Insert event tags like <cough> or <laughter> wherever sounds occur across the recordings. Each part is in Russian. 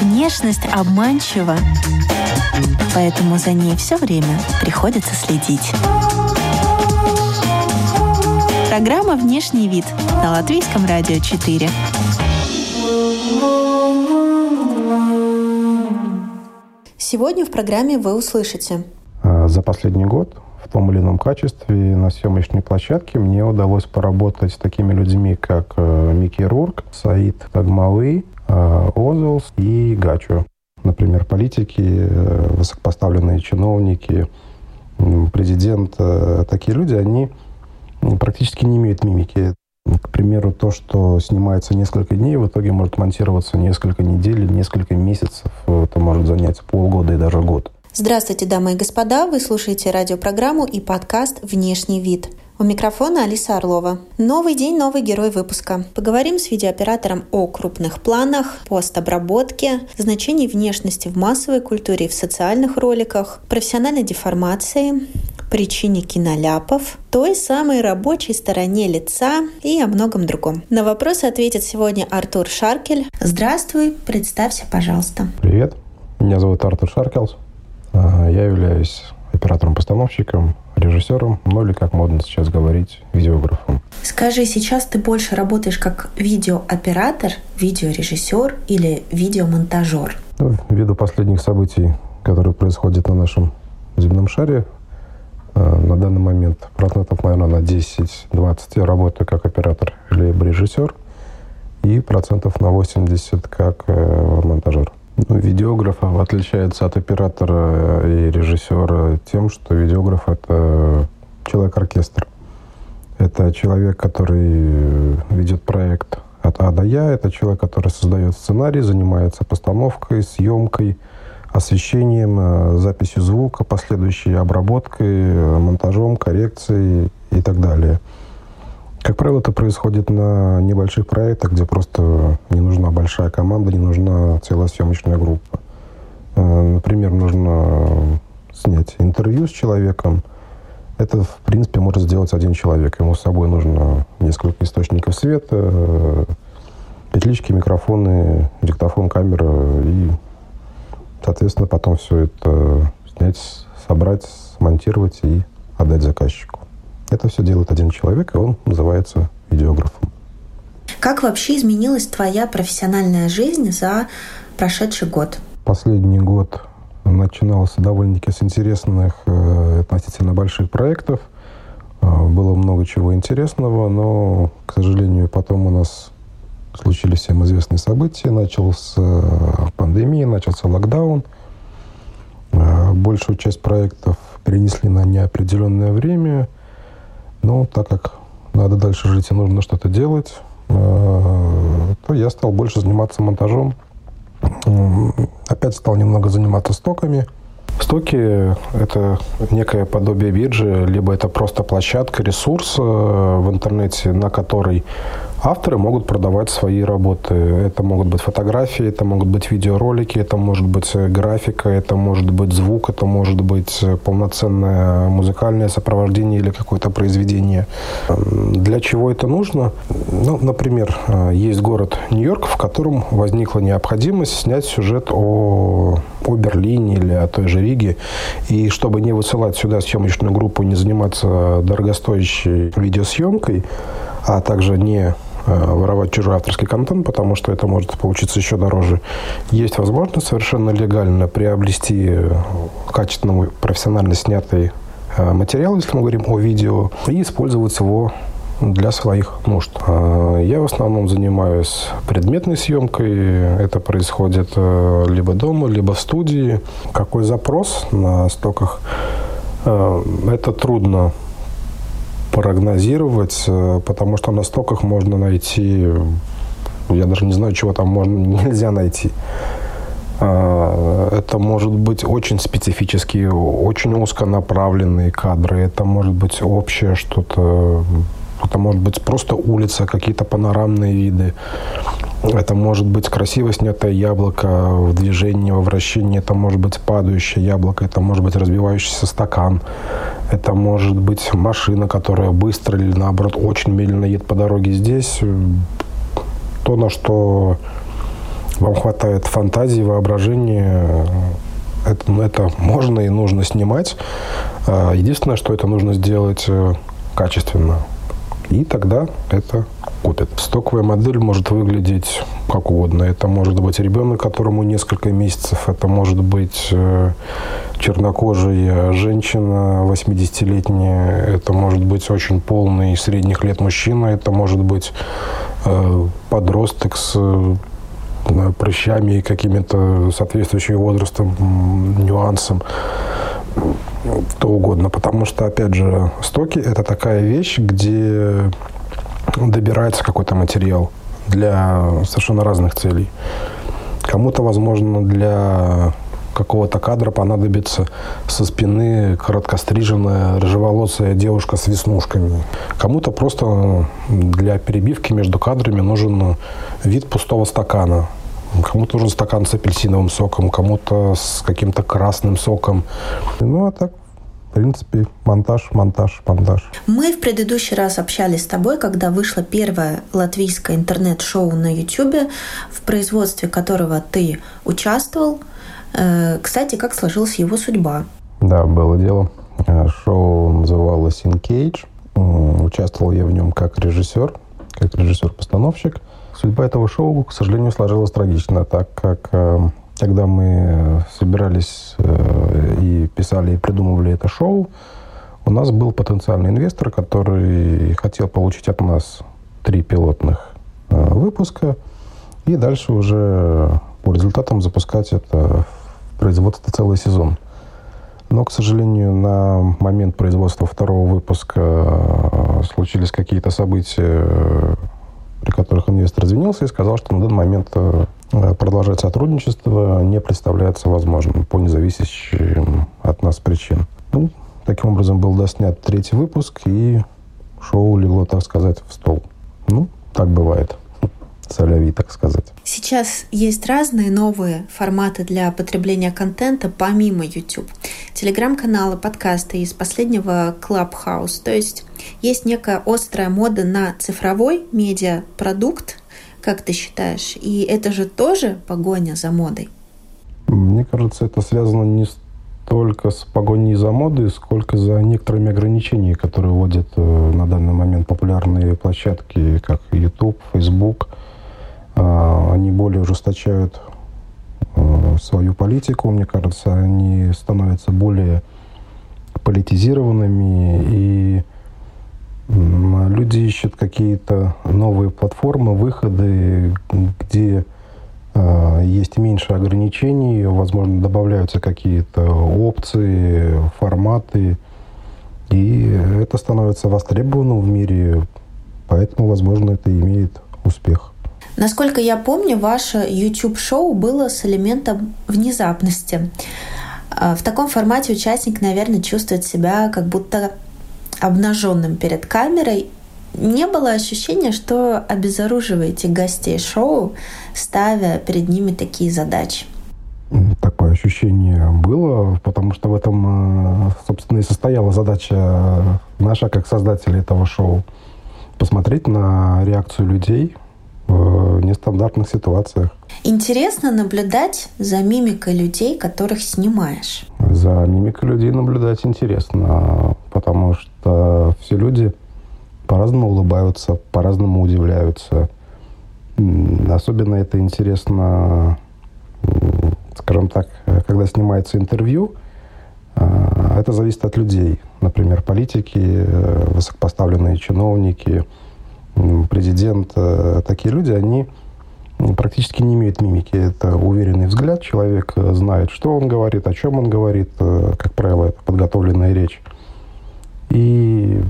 Внешность обманчива, поэтому за ней все время приходится следить. Программа «Внешний вид» на Латвийском радио 4. Сегодня в программе вы услышите. А, за последний год том или ином качестве на съемочной площадке мне удалось поработать с такими людьми, как э, Микки Рурк, Саид Тагмалы, э, Озелс и Гачо. Например, политики, э, высокопоставленные чиновники, президент. Такие люди, они практически не имеют мимики. К примеру, то, что снимается несколько дней, в итоге может монтироваться несколько недель, несколько месяцев. Это может занять полгода и даже год. Здравствуйте, дамы и господа! Вы слушаете радиопрограмму и подкаст «Внешний вид». У микрофона Алиса Орлова. Новый день, новый герой выпуска. Поговорим с видеооператором о крупных планах, постобработке, значении внешности в массовой культуре и в социальных роликах, профессиональной деформации, причине киноляпов, той самой рабочей стороне лица и о многом другом. На вопросы ответит сегодня Артур Шаркель. Здравствуй, представься, пожалуйста. Привет, меня зовут Артур Шаркелс. А, я являюсь оператором-постановщиком, режиссером, ну или, как модно сейчас говорить, видеографом. Скажи, сейчас ты больше работаешь как видеооператор, видеорежиссер или видеомонтажер? Ну, ввиду последних событий, которые происходят на нашем земном шаре, а, на данный момент процентов, наверное, на 10-20 я работаю как оператор или режиссер, и процентов на 80 как э, монтажер. Ну, видеограф отличается от оператора и режиссера тем, что видеограф — это человек-оркестр. Это человек, который ведет проект от А до Я. Это человек, который создает сценарий, занимается постановкой, съемкой, освещением, э, записью звука, последующей обработкой, монтажом, коррекцией и так далее. Как правило, это происходит на небольших проектах, где просто не нужна большая команда, не нужна целая съемочная группа. Э, например, нужно снять интервью с человеком. Это, в принципе, может сделать один человек. Ему с собой нужно несколько источников света, э, петлички, микрофоны, диктофон, камера. И, соответственно, потом все это снять, собрать, смонтировать и отдать заказчику. Это все делает один человек, и он называется видеографом. Как вообще изменилась твоя профессиональная жизнь за прошедший год? Последний год начинался довольно-таки с интересных э, относительно больших проектов. Э, было много чего интересного, но, к сожалению, потом у нас случились всем известные события. Начался пандемия, начался локдаун. Большую часть проектов перенесли на неопределенное время – но так как надо дальше жить и нужно что-то делать, э, то я стал больше заниматься монтажом. Опять стал немного заниматься стоками. Стоки – это некое подобие биржи, либо это просто площадка, ресурс э, в интернете, на которой Авторы могут продавать свои работы. Это могут быть фотографии, это могут быть видеоролики, это может быть э, графика, это может быть звук, это может быть э, полноценное музыкальное сопровождение или какое-то произведение. Для чего это нужно? Ну, например, э, есть город Нью-Йорк, в котором возникла необходимость снять сюжет о, о Берлине или о той же Риге. И чтобы не высылать сюда съемочную группу, не заниматься дорогостоящей видеосъемкой, а также не воровать чужой авторский контент, потому что это может получиться еще дороже. Есть возможность совершенно легально приобрести э, качественный, профессионально снятый э, материал, если мы говорим о видео, и использовать его для своих нужд. Я в основном занимаюсь предметной съемкой. Это происходит либо дома, либо в студии. Какой запрос на стоках? Это трудно прогнозировать, э, потому что на стоках можно найти, я даже не знаю, чего там можно, <laughs> нельзя найти. А, это может быть очень специфические, очень узконаправленные кадры. Это может быть общее что-то. Это может быть просто улица, какие-то панорамные виды. Это может быть красиво снятое яблоко в движении, во вращении. Это может быть падающее яблоко. Это может быть разбивающийся стакан. Это может быть машина, которая быстро или, наоборот, очень медленно едет по дороге. Здесь то, на что вам хватает фантазии, воображения, это, это можно и нужно снимать. А, единственное, что это нужно сделать э, качественно. И тогда это купят. Стоковая модель может выглядеть как угодно. Это может быть ребенок, которому несколько месяцев. Это может быть э, чернокожая женщина 80-летняя. Это может быть очень полный средних лет мужчина. Это может быть э, подросток с прыщами и какими-то соответствующими возрастом нюансом то угодно. Потому что, опять же, стоки – это такая вещь, где добирается какой-то материал для совершенно разных целей. Кому-то, возможно, для какого-то кадра понадобится со спины короткостриженная рыжеволосая девушка с веснушками. Кому-то просто для перебивки между кадрами нужен вид пустого стакана. Кому-то нужен стакан с апельсиновым соком, кому-то с каким-то красным соком. Ну, а так в принципе, монтаж, монтаж, монтаж. Мы в предыдущий раз общались с тобой, когда вышло первое латвийское интернет-шоу на YouTube, в производстве которого ты участвовал. Э, кстати, как сложилась его судьба? Да, было дело. Э, шоу называлось «In Cage». Участвовал я в нем как режиссер, как режиссер-постановщик. Судьба этого шоу, к сожалению, сложилась трагично, так как э, когда мы собирались и писали, и придумывали это шоу, у нас был потенциальный инвестор, который хотел получить от нас три пилотных выпуска и дальше уже по результатам запускать это производства целый сезон. Но, к сожалению, на момент производства второго выпуска э, случились какие-то события, при которых инвестор извинился и сказал, что на данный момент э, продолжать сотрудничество не представляется возможным по независящим от нас причинам. Ну, таким образом был доснят третий выпуск, и шоу легло, так сказать, в стол. Ну, так бывает соляви, так сказать. Сейчас есть разные новые форматы для потребления контента помимо YouTube. Телеграм-каналы, подкасты из последнего Clubhouse. То есть есть некая острая мода на цифровой медиапродукт, как ты считаешь? И это же тоже погоня за модой? Мне кажется, это связано не столько с погоней за модой, сколько за некоторыми ограничениями, которые вводят э, на данный момент популярные площадки, как YouTube, Facebook – они более ужесточают э, свою политику, мне кажется, они становятся более политизированными, и люди ищут какие-то новые платформы, выходы, где э, есть меньше ограничений, возможно, добавляются какие-то опции, форматы, и это становится востребованным в мире, поэтому, возможно, это имеет успех. Насколько я помню, ваше YouTube-шоу было с элементом внезапности. А, в таком формате участник, наверное, чувствует себя как будто обнаженным перед камерой. Не было ощущения, что обезоруживаете гостей шоу, ставя перед ними такие задачи? Такое ощущение было, потому что в этом, э, собственно, и состояла задача наша, как создателей этого шоу. Посмотреть на реакцию людей, в нестандартных ситуациях. Интересно наблюдать за мимикой людей, которых снимаешь. За мимикой людей наблюдать интересно, потому что все люди по-разному улыбаются, по-разному удивляются. Особенно это интересно, скажем так, когда снимается интервью, а, это зависит от людей. Например, политики, э, высокопоставленные чиновники – президент, э, такие люди, они практически не имеют мимики. Это уверенный взгляд, человек э, знает, что он говорит, о чем он говорит, э, как правило, это подготовленная речь. И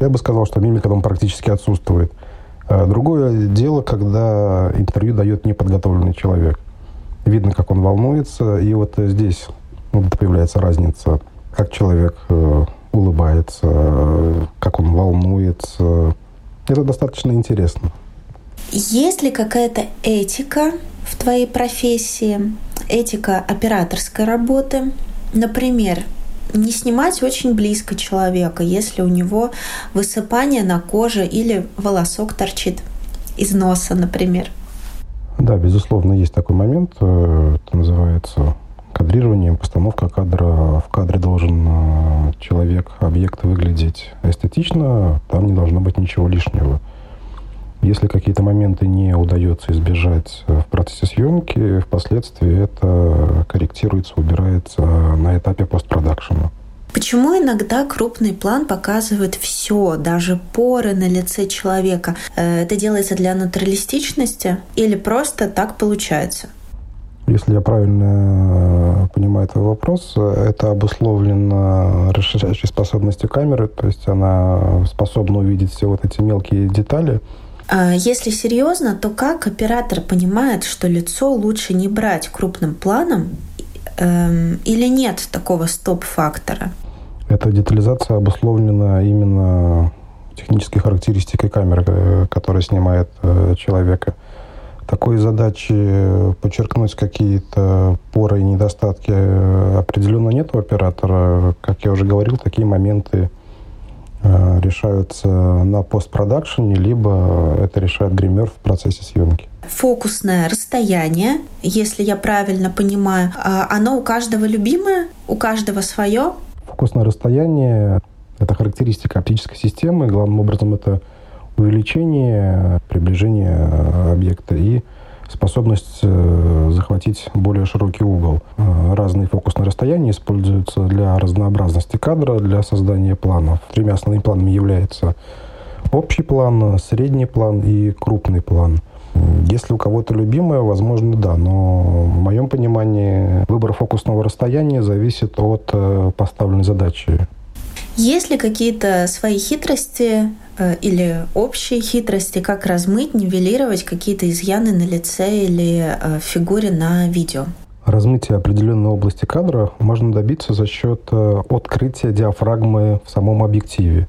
я бы сказал, что мимика там практически отсутствует. Другое дело, когда интервью дает неподготовленный человек. Видно, как он волнуется, и вот здесь вот появляется разница, как человек улыбается, как он волнуется. Это достаточно интересно. Есть ли какая-то этика в твоей профессии, этика операторской работы? Например, не снимать очень близко человека, если у него высыпание на коже или волосок торчит из носа, например. Да, безусловно, есть такой момент. Э, это называется кадрированием, постановка кадра. В кадре должен э, человек, объект выглядеть эстетично, там не должно быть ничего лишнего. Если какие-то моменты не удается избежать в процессе съемки, впоследствии это корректируется, убирается на этапе постпродакшена. Почему иногда крупный план показывает все, даже поры на лице человека? Э, это делается для натуралистичности или просто так получается? Если я правильно э, понимаю твой вопрос, это обусловлено расширяющей способностью камеры, то есть она способна увидеть все вот эти мелкие детали, а если серьезно, то как оператор понимает, что лицо лучше не брать крупным планом эм, или нет такого стоп-фактора? Эта детализация обусловлена именно технической характеристикой камеры, э, которая снимает э, человека. Такой задачи подчеркнуть какие-то поры и недостатки э, определенно нет у оператора. Как я уже говорил, такие моменты Э, решаются на постпродакшене, либо это решает гример в процессе съемки. Фокусное расстояние, если я правильно понимаю, оно у каждого любимое, у каждого свое? Фокусное расстояние – это характеристика оптической системы. Главным образом это увеличение, приближение объекта и способность э, захватить более широкий угол. Э, разные фокусные расстояния используются для разнообразности кадра, для создания планов. Тремя основными планами являются общий план, средний план и крупный план. Если у кого-то любимое, возможно, да, но в моем понимании выбор фокусного расстояния зависит от э, поставленной задачи. Есть ли какие-то свои хитрости э, или общие хитрости, как размыть, нивелировать какие-то изъяны на лице или э, фигуре на видео? Размытие определенной области кадра можно добиться за счет э, открытия диафрагмы в самом объективе.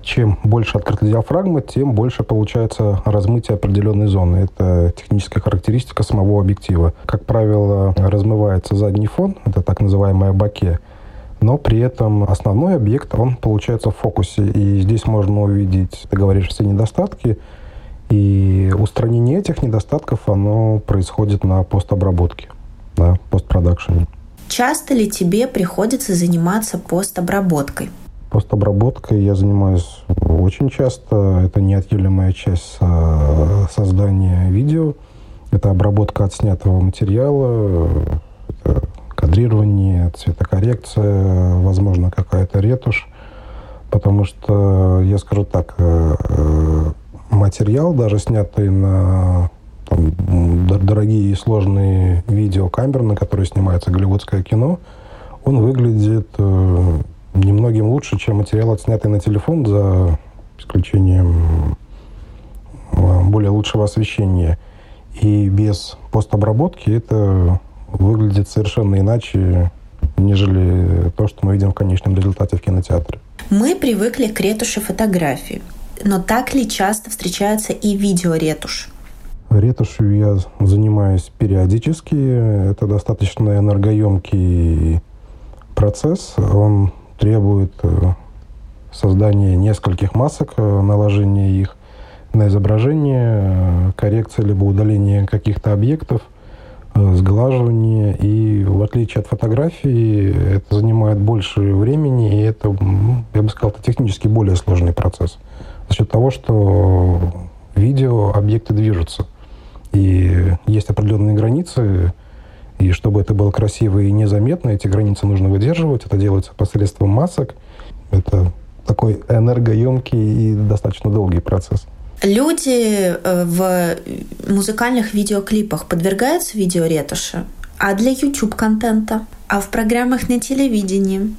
Чем больше открыта диафрагма, тем больше получается размытие определенной зоны. Это техническая характеристика самого объектива. Как правило, размывается задний фон, это так называемое баке, но при этом основной объект, он получается в фокусе. И здесь можно увидеть, ты говоришь, все недостатки, и устранение этих недостатков, оно происходит на постобработке, на постпродакшене. Часто ли тебе приходится заниматься постобработкой? Постобработкой я занимаюсь очень часто. Это неотъемлемая часть создания видео. Это обработка отснятого материала, это кадрирование, цветокоррекция, возможно, какая-то ретушь. Потому что, я скажу так, э, э, материал, даже снятый на там, дорогие и сложные видеокамеры, на которые снимается голливудское кино, он выглядит э, немногим лучше, чем материал, отснятый на телефон, за исключением более лучшего освещения. И без постобработки это выглядит совершенно иначе, нежели то, что мы видим в конечном результате в кинотеатре. Мы привыкли к ретуши фотографий, но так ли часто встречается и видеоретушь? Ретушью я занимаюсь периодически. Это достаточно энергоемкий процесс. Он требует э, создания нескольких масок, э, наложения их на изображение, э, коррекции либо удаления каких-то объектов – сглаживание. И в отличие от фотографии, это занимает больше времени, и это, я бы сказал, это технически более сложный процесс. За счет того, что видео объекты движутся. И есть определенные границы, и чтобы это было красиво и незаметно, эти границы нужно выдерживать. Это делается посредством масок. Это такой энергоемкий и достаточно долгий процесс. Люди э, в музыкальных видеоклипах подвергаются видеоретуши, а для YouTube-контента, а в программах на телевидении.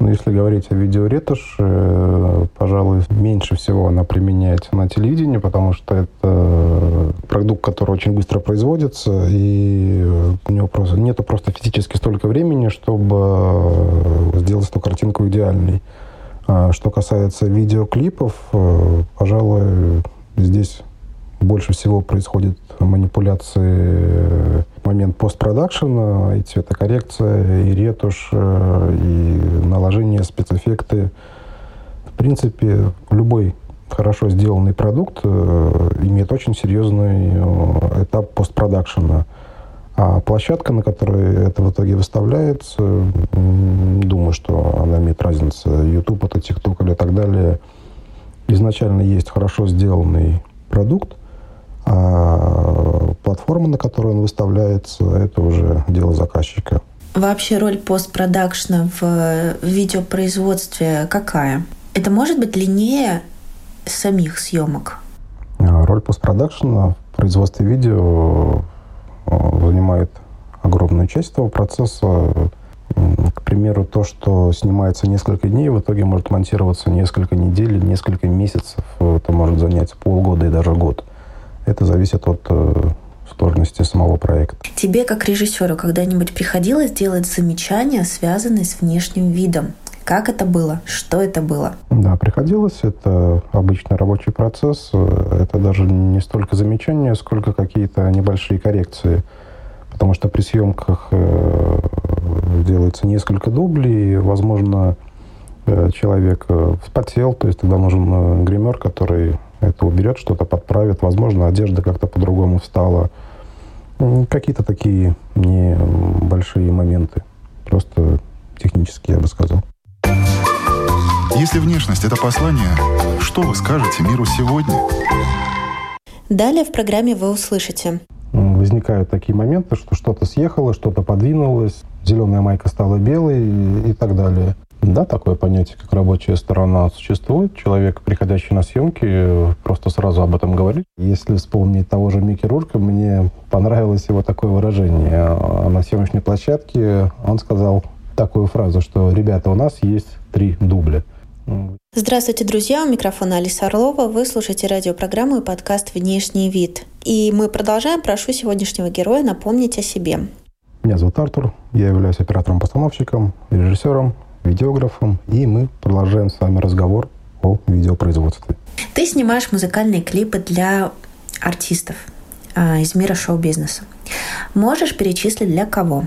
Ну, если говорить о видеоретуши, э, пожалуй, меньше всего она применяется на телевидении, потому что это продукт, который очень быстро производится, и у него просто, нету просто физически столько времени, чтобы сделать эту картинку идеальной. А что касается видеоклипов, э, пожалуй, здесь больше всего происходит манипуляции в момент постпродакшена, и цветокоррекция, и ретушь, и наложение спецэффекты. В принципе, любой хорошо сделанный продукт э, имеет очень серьезный э, этап постпродакшена. А площадка, на которой это в итоге выставляется, думаю, что она имеет разницу. YouTube, это TikTok или так далее. Изначально есть хорошо сделанный продукт, а платформа, на которой он выставляется, это уже дело заказчика. Вообще роль постпродакшна в видеопроизводстве какая? Это может быть длиннее самих съемок? А, роль постпродакшена в производстве видео э, занимает огромную часть этого процесса. К примеру, то, что снимается несколько дней, в итоге может монтироваться несколько недель, несколько месяцев. Это может занять полгода и даже год. Это зависит от э, сложности самого проекта. Тебе, как режиссеру, когда-нибудь приходилось делать замечания, связанные с внешним видом? Как это было? Что это было? Да, приходилось. Это обычный рабочий процесс. Это даже не столько замечания, сколько какие-то небольшие коррекции. Потому что при съемках э, делается несколько дублей. Возможно, э, человек э, вспотел, то есть тогда нужен гример, который это уберет, что-то подправит. Возможно, одежда как-то по-другому встала. Какие-то такие небольшие моменты. Просто технические, я бы сказал. Если внешность – это послание, что вы скажете миру сегодня? Далее в программе вы услышите. Возникают такие моменты, что что-то съехало, что-то подвинулось, зеленая майка стала белой и, и так далее. Да, такое понятие, как рабочая сторона, существует. Человек, приходящий на съемки, просто сразу об этом говорит. Если вспомнить того же Микки Рурка, мне понравилось его такое выражение. А на съемочной площадке он сказал такую фразу, что «ребята, у нас есть три дубля». Здравствуйте, друзья! У микрофона Алиса Орлова. Вы слушаете радиопрограмму и подкаст «Внешний вид». И мы продолжаем. Прошу сегодняшнего героя напомнить о себе. Меня зовут Артур. Я являюсь оператором-постановщиком, режиссером, видеографом. И мы продолжаем с вами разговор о видеопроизводстве. Ты снимаешь музыкальные клипы для артистов а, из мира шоу-бизнеса. Можешь перечислить для кого?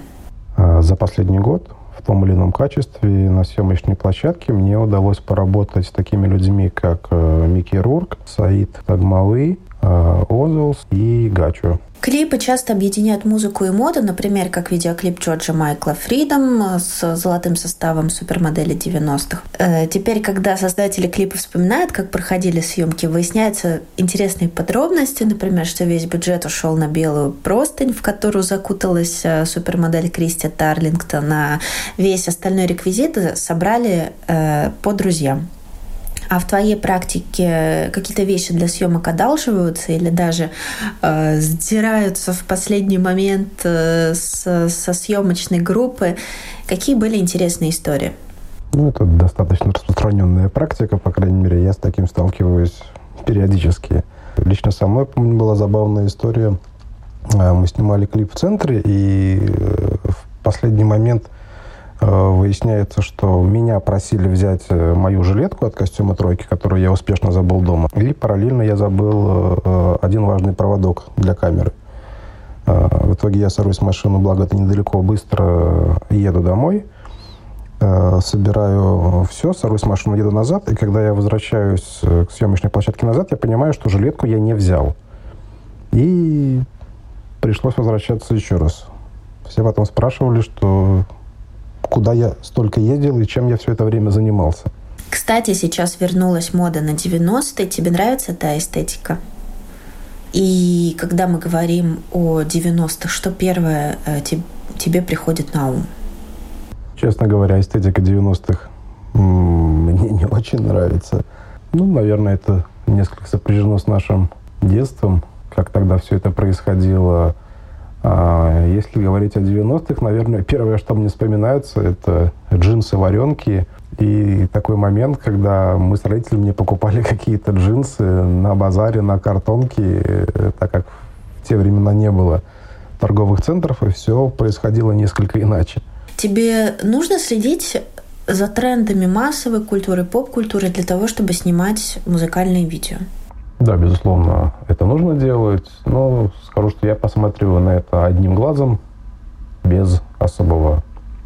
А, за последний год в том или ином качестве на съемочной площадке мне удалось поработать с такими людьми, как э, Микки Рурк, Саид Тагмалы, Озулс и Гачо. Клипы часто объединяют музыку и моду, например, как видеоклип Джорджа Майкла «Фридом» с золотым составом супермодели 90-х. Э, теперь, когда создатели клипа вспоминают, как проходили съемки, выясняются интересные подробности, например, что весь бюджет ушел на белую простынь, в которую закуталась э, супермодель Кристи Тарлингтон, а весь остальной реквизит собрали э, по друзьям. А в твоей практике какие-то вещи для съемок одалживаются или даже э, сдираются в последний момент э, с, со съемочной группы? Какие были интересные истории? Ну, это достаточно распространенная практика, по крайней мере, я с таким сталкиваюсь периодически. Лично со мной, помню, была забавная история. Э, мы снимали клип в центре, и э, в последний момент – выясняется, что меня просили взять э, мою жилетку от костюма тройки, которую я успешно забыл дома. И параллельно я забыл э, один важный проводок для камеры. В итоге я сажусь в машину, благо это недалеко, быстро еду домой, собираю все, сажусь в машину, еду назад, и когда я возвращаюсь к съемочной площадке назад, я понимаю, что жилетку я не взял. И пришлось возвращаться еще раз. Все потом спрашивали, что куда я столько ездил и чем я все это время занимался. Кстати, сейчас вернулась мода на 90-е. Тебе нравится та эстетика? И когда мы говорим о 90-х, что первое э, тебе приходит на ум? Честно говоря, эстетика 90-х мне не очень нравится. Ну, наверное, это несколько сопряжено с нашим детством, как тогда все это происходило. А, если говорить о 90-х, наверное, первое, что мне вспоминается, это джинсы-варенки. И такой момент, когда мы с родителями покупали <laughs> какие-то джинсы на базаре, на картонке, так как в те времена не было торговых центров, и все происходило несколько иначе. Тебе нужно следить за трендами массовой культуры, поп-культуры для того, чтобы снимать музыкальные видео? Да, безусловно, это нужно делать, но скажу, что я посмотрю на это одним глазом, без особого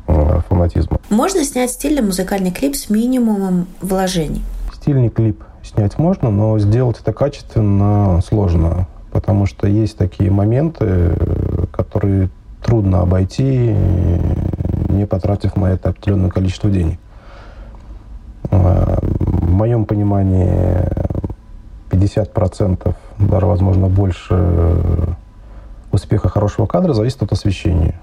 э, фанатизма. Можно снять стильный музыкальный клип с минимумом вложений? Стильный клип снять можно, но сделать это качественно сложно, потому что есть такие моменты, которые трудно обойти, не потратив на это определенное количество денег. Э, в моем понимании 50%, даже, возможно, больше успеха хорошего кадра зависит от освещения.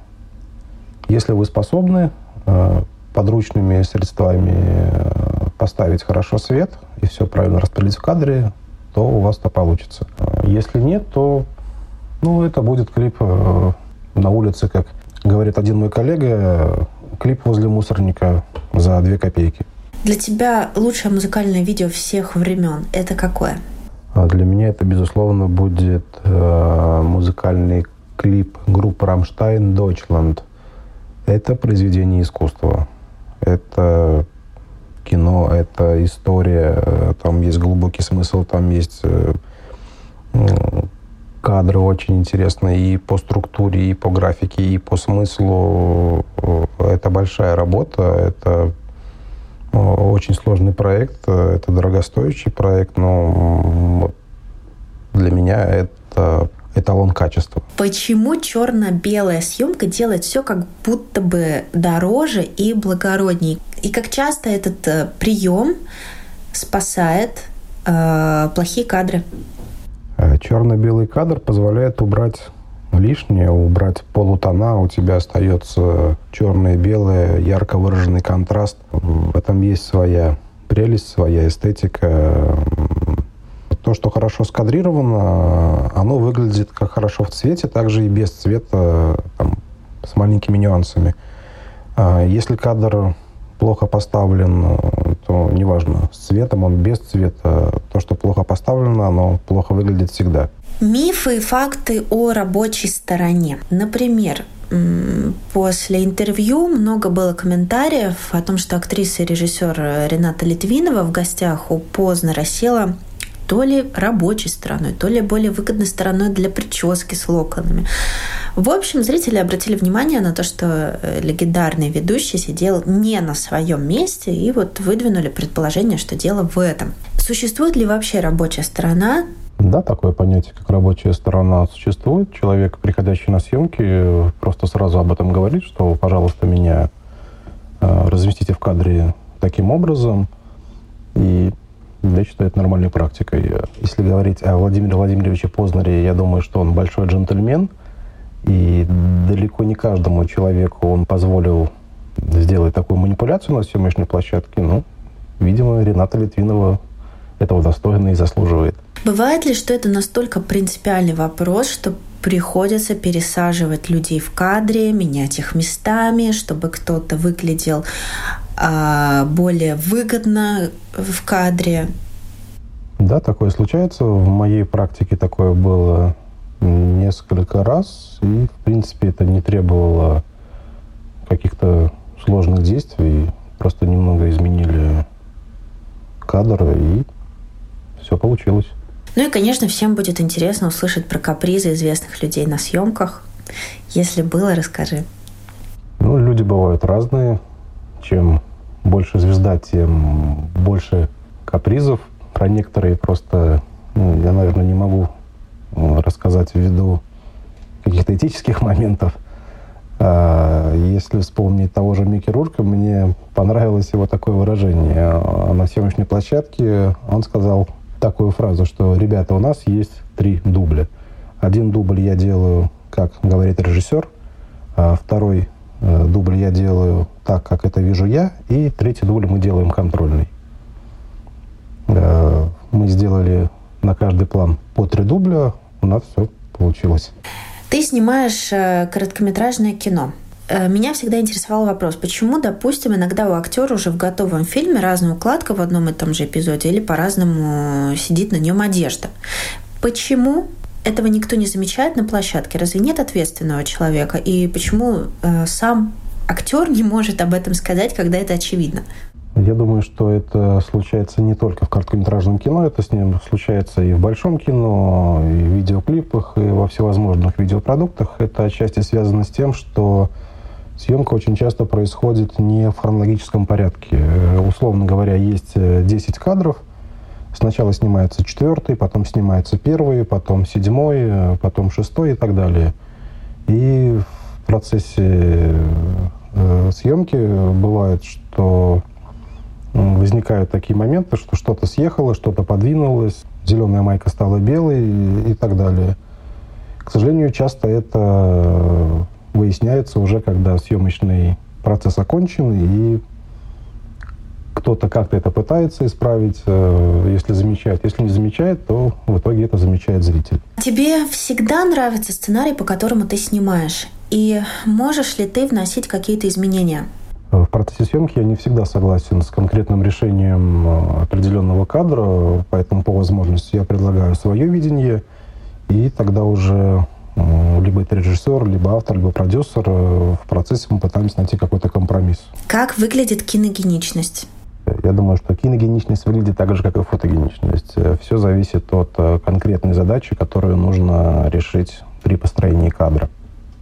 Если вы способны э, подручными средствами э, поставить хорошо свет и все правильно распределить в кадре, то у вас это получится. Если нет, то ну, это будет клип э, на улице, как говорит один мой коллега, клип возле мусорника за две копейки. Для тебя лучшее музыкальное видео всех времен – это какое? А для меня это, безусловно, будет э, музыкальный клип группы «Рамштайн» «Дойчланд». Это произведение искусства. Это кино, это история, там есть глубокий смысл, там есть э, кадры очень интересные и по структуре, и по графике, и по смыслу. Это большая работа, это очень сложный проект, это дорогостоящий проект, но для меня это эталон качества. Почему черно-белая съемка делает все как будто бы дороже и благороднее? И как часто этот э, прием спасает э, плохие кадры? Э, черно-белый кадр позволяет убрать лишнее, убрать полутона, у тебя остается черное и белое, ярко выраженный контраст. В этом есть своя прелесть, своя эстетика. То, что хорошо скадрировано, оно выглядит как хорошо в цвете, также и без цвета, там, с маленькими нюансами. А если кадр плохо поставлен, то неважно, с цветом он, без цвета, то, что плохо поставлено, оно плохо выглядит всегда. Мифы и факты о рабочей стороне. Например, после интервью много было комментариев о том, что актриса и режиссер Рената Литвинова в гостях у Познера села то ли рабочей стороной, то ли более выгодной стороной для прически с локонами. В общем, зрители обратили внимание на то, что э, легендарный ведущий сидел не на своем месте, и вот выдвинули предположение, что дело в этом. Существует ли вообще рабочая сторона? Да, такое понятие, как рабочая сторона существует. Человек, приходящий на съемки, просто сразу об этом говорит, что, пожалуйста, меня э, разместите в кадре таким образом. И я считаю это нормальной практикой. Если говорить о Владимире Владимировиче Познере, я думаю, что он большой джентльмен, и далеко не каждому человеку он позволил сделать такую манипуляцию на съемочной площадке. Ну, видимо, Рената Литвинова этого достойна и заслуживает. Бывает ли, что это настолько принципиальный вопрос, что приходится пересаживать людей в кадре, менять их местами, чтобы кто-то выглядел а, более выгодно в кадре? Да, такое случается. В моей практике такое было несколько раз, и, в принципе, это не требовало каких-то сложных действий. Просто немного изменили кадр, и все получилось. Ну и, конечно, всем будет интересно услышать про капризы известных людей на съемках. Если было, расскажи. Ну, люди бывают разные. Чем больше звезда, тем больше капризов. Про некоторые просто ну, я, наверное, не могу рассказать ввиду каких-то этических <laughs> моментов. А, если вспомнить того же Микки Рурка, мне понравилось его такое выражение. А на съемочной площадке он сказал такую фразу, что «Ребята, у нас есть три дубля. Один дубль я делаю, как говорит режиссер, а второй э, дубль я делаю так, как это вижу я, и третий дубль мы делаем контрольный». Э, мы сделали на каждый план по три дубля, у нас все получилось. Ты снимаешь э, короткометражное кино. Э, меня всегда интересовал вопрос, почему, допустим, иногда у актера уже в готовом фильме разная укладка в одном и том же эпизоде или по-разному сидит на нем одежда. Почему этого никто не замечает на площадке? Разве нет ответственного человека? И почему э, сам актер не может об этом сказать, когда это очевидно? Я думаю, что это случается не только в короткометражном кино, это с ним случается и в большом кино, и в видеоклипах, и во всевозможных видеопродуктах. Это отчасти связано с тем, что съемка очень часто происходит не в хронологическом порядке. Э, условно говоря, есть 10 э, кадров, сначала снимается четвертый, потом снимается первый, потом седьмой, э, потом шестой и так далее. И в процессе съемки бывает, что возникают такие моменты, что что-то съехало, что-то подвинулось, зеленая майка стала белой и, и так далее. К сожалению, часто это выясняется уже, когда съемочный процесс окончен, и кто-то как-то это пытается исправить, э, если замечает. Если не замечает, то в итоге это замечает зритель. Тебе всегда нравится сценарий, по которому ты снимаешь? И можешь ли ты вносить какие-то изменения? В процессе съемки я не всегда согласен с конкретным решением э, определенного кадра, поэтому по возможности я предлагаю свое видение, и тогда уже э, либо это режиссер, либо автор, либо продюсер. Э, в процессе мы пытаемся найти какой-то компромисс. Как выглядит киногеничность? Я думаю, что киногеничность выглядит так же, как и фотогеничность. Все зависит от конкретной задачи, которую нужно решить при построении кадра.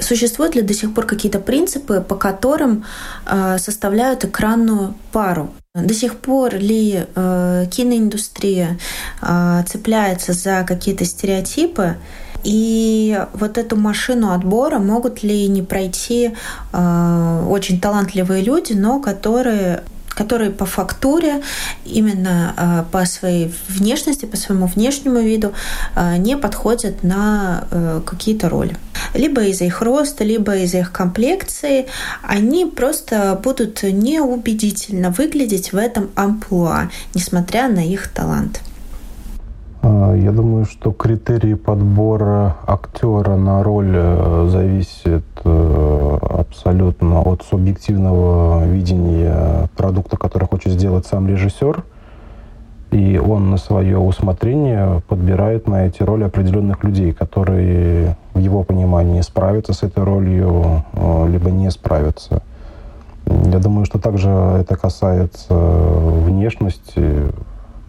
Существуют ли до сих пор какие-то принципы, по которым э, составляют экранную пару? До сих пор ли э, киноиндустрия э, цепляется за какие-то стереотипы? И вот эту машину отбора могут ли не пройти э, очень талантливые люди, но которые которые по фактуре, именно э, по своей внешности, по своему внешнему виду э, не подходят на э, какие-то роли. Либо из-за их роста, либо из-за их комплекции, они просто будут неубедительно выглядеть в этом амплуа, несмотря на их талант. А, я думаю, что критерии подбора актера на роль э, зависит э, абсолютно от субъективного видения продукта, который хочет сделать сам режиссер. И он на свое усмотрение подбирает на эти роли определенных людей, которые в его понимании справятся с этой ролью, э, либо не справятся. Я думаю, что также это касается внешности,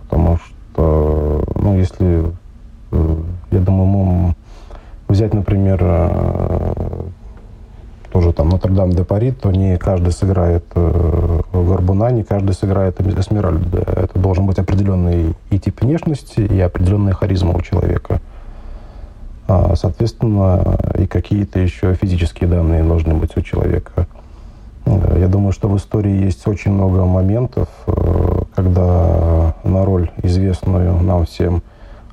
потому что что, ну, если, э, я думаю, взять, например, э, тоже там Нотр-Дам-де-Пари, то не каждый сыграет э, Горбуна, не каждый сыграет Эсмеральду. Это должен быть определенный и тип внешности, и определенная харизма у человека. А, соответственно, и какие-то еще физические данные должны быть у человека. Я думаю, что в истории есть очень много моментов, э, когда на роль известную нам всем,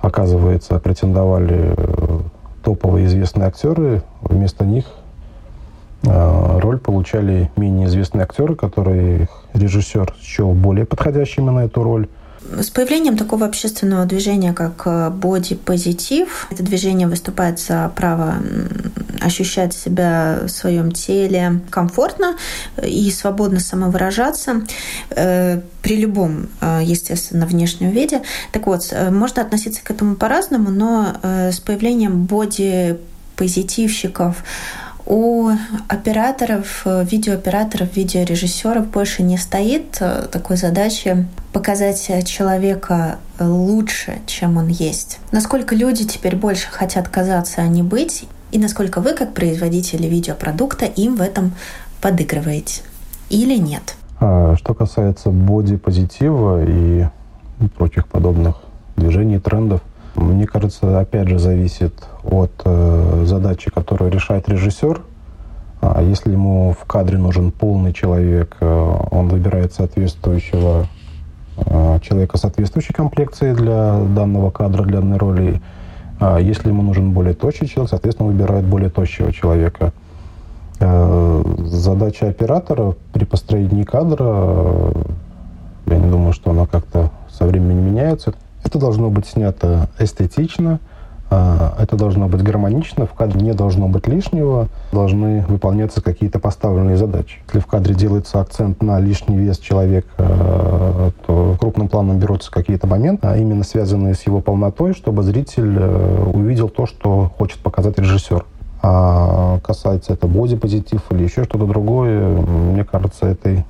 оказывается, претендовали э, топовые известные актеры. Вместо них э, роль получали менее известные актеры, которые режиссер счел более подходящими на эту роль. С появлением такого общественного движения, как боди-позитив, это движение выступает за право ощущать себя в своем теле комфортно и свободно самовыражаться э, при любом, э, естественно, внешнем виде. Так вот, э, можно относиться к этому по-разному, но с появлением боди-позитивщиков, у операторов, видеооператоров, видеорежиссеров больше не стоит такой задачи показать человека лучше, чем он есть. Насколько люди теперь больше хотят казаться, а не быть, и насколько вы, как производители видеопродукта, им в этом подыгрываете или нет? А, что касается боди-позитива и прочих подобных движений, трендов, мне кажется, опять же, зависит от э, задачи, которую решает режиссер. А если ему в кадре нужен полный человек, э, он выбирает соответствующего э, человека соответствующей комплекции для данного кадра, для данной роли. А если ему нужен более тощий человек, соответственно, выбирает более тощего человека. Э, задача оператора при построении кадра, я не думаю, что она как-то со временем меняется. Это должно быть снято эстетично, это должно быть гармонично, в кадре не должно быть лишнего, должны выполняться какие-то поставленные задачи. Если в кадре делается акцент на лишний вес человека, э, то крупным планом берутся какие-то моменты, а именно связанные с его полнотой, чтобы зритель э, увидел то, что хочет показать режиссер. А касается это боди-позитив или еще что-то другое, мне кажется, этой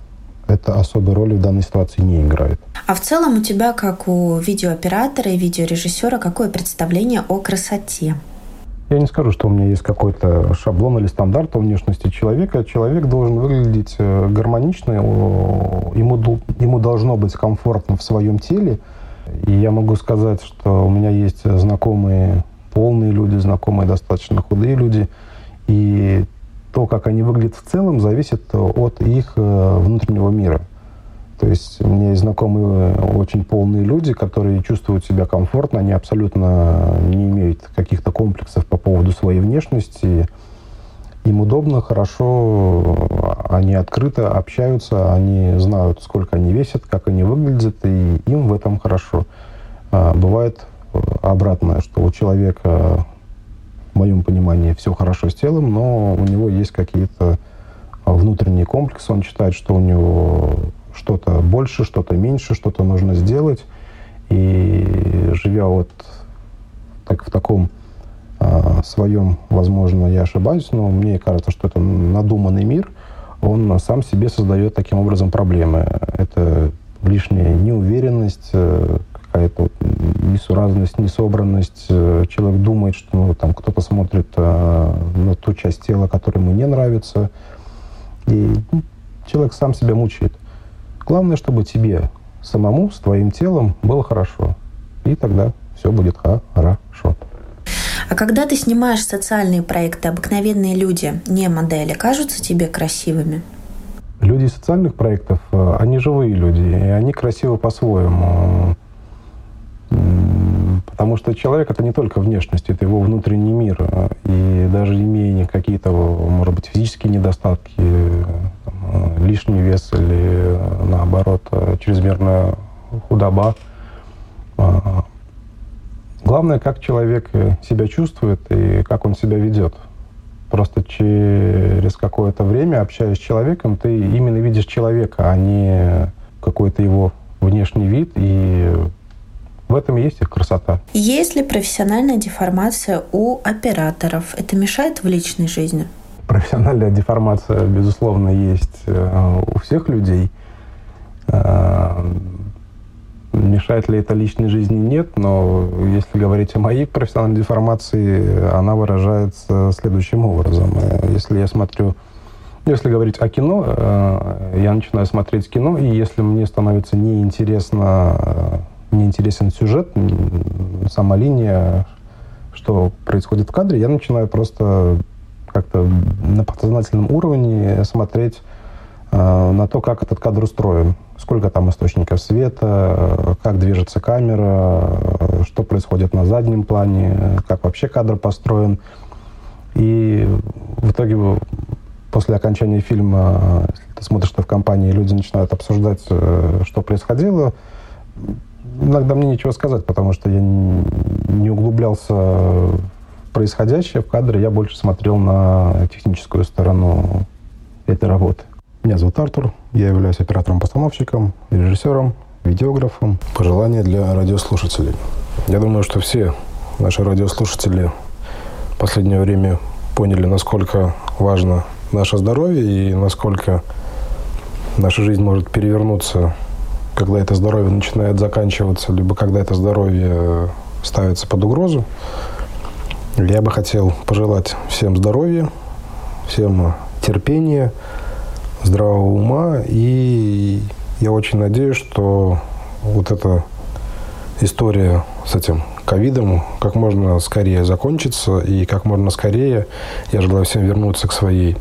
это особой роли в данной ситуации не играет. А в целом у тебя, как у видеооператора и видеорежиссера, какое представление о красоте? Я не скажу, что у меня есть какой-то шаблон или стандарт о внешности человека. Человек должен выглядеть э, гармонично, ему, ему должно быть комфортно в своем теле. И я могу сказать, что у меня есть знакомые полные люди, знакомые достаточно худые люди. И то, как они выглядят в целом, зависит от их э, внутреннего мира. То есть у меня есть знакомые очень полные люди, которые чувствуют себя комфортно, они абсолютно не имеют каких-то комплексов по поводу своей внешности. Им удобно, хорошо, они открыто общаются, они знают, сколько они весят, как они выглядят, и им в этом хорошо. А бывает обратное, что у человека, моем понимании, все хорошо с телом, но у него есть какие-то внутренние комплексы, он считает, что у него что-то больше, что-то меньше, что-то нужно сделать. И живя вот так, в таком э, своем, возможно, я ошибаюсь, но мне кажется, что это надуманный мир, он сам себе создает таким образом проблемы. Это лишняя неуверенность, э, какая-то несуразность, несобранность. Э, человек думает, что ну, там кто-то смотрит э, на ту часть тела, которая ему не нравится. И ну, человек сам себя мучает. Главное, чтобы тебе самому с твоим телом было хорошо. И тогда все будет хорошо. А когда ты снимаешь социальные проекты, обыкновенные люди, не модели, кажутся тебе красивыми? Люди социальных проектов, э, они живые люди, и они красивы по-своему. Потому что человек — это не только внешность, это его внутренний мир. И даже имея какие-то, может быть, физические недостатки, там, лишний вес или, наоборот, чрезмерная худоба, главное, как человек себя чувствует и как он себя ведет. Просто через какое-то время, общаясь с человеком, ты именно видишь человека, а не какой-то его внешний вид и в этом есть их красота. Есть ли профессиональная деформация у операторов? Это мешает в личной жизни? Профессиональная деформация, безусловно, есть э, у всех людей. Э, мешает ли это личной жизни? Нет, но если говорить о моей профессиональной деформации, она выражается следующим образом. Э, если я смотрю если говорить о кино, я начинаю смотреть кино, и если мне становится неинтересно мне интересен сюжет, сама линия, что происходит в кадре, я начинаю просто как-то на подсознательном уровне смотреть э, на то, как этот кадр устроен. Сколько там источников света, как движется камера, что происходит на заднем плане, как вообще кадр построен. И в итоге после окончания фильма, если ты смотришь что в компании, люди начинают обсуждать, э, что происходило, иногда мне нечего сказать, потому что я не углублялся в происходящее в кадре, я больше смотрел на техническую сторону этой работы. Меня зовут Артур, я являюсь оператором-постановщиком, режиссером, видеографом. Пожелания для радиослушателей. Я думаю, что все наши радиослушатели в последнее время поняли, насколько важно наше здоровье и насколько наша жизнь может перевернуться когда это здоровье начинает заканчиваться, либо когда это здоровье ставится под угрозу. Я бы хотел пожелать всем здоровья, всем терпения, здравого ума. И я очень надеюсь, что вот эта история с этим ковидом как можно скорее закончится. И как можно скорее я желаю всем вернуться к своей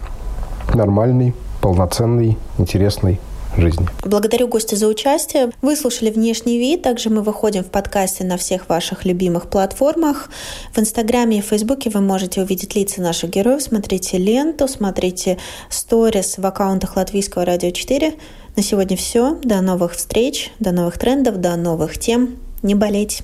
нормальной, полноценной, интересной жизни. Благодарю гостя за участие. Вы слушали «Внешний вид». Также мы выходим в подкасте на всех ваших любимых платформах. В Инстаграме и Фейсбуке вы можете увидеть лица наших героев. Смотрите ленту, смотрите сторис в аккаунтах Латвийского радио 4. На сегодня все. До новых встреч, до новых трендов, до новых тем. Не болеть.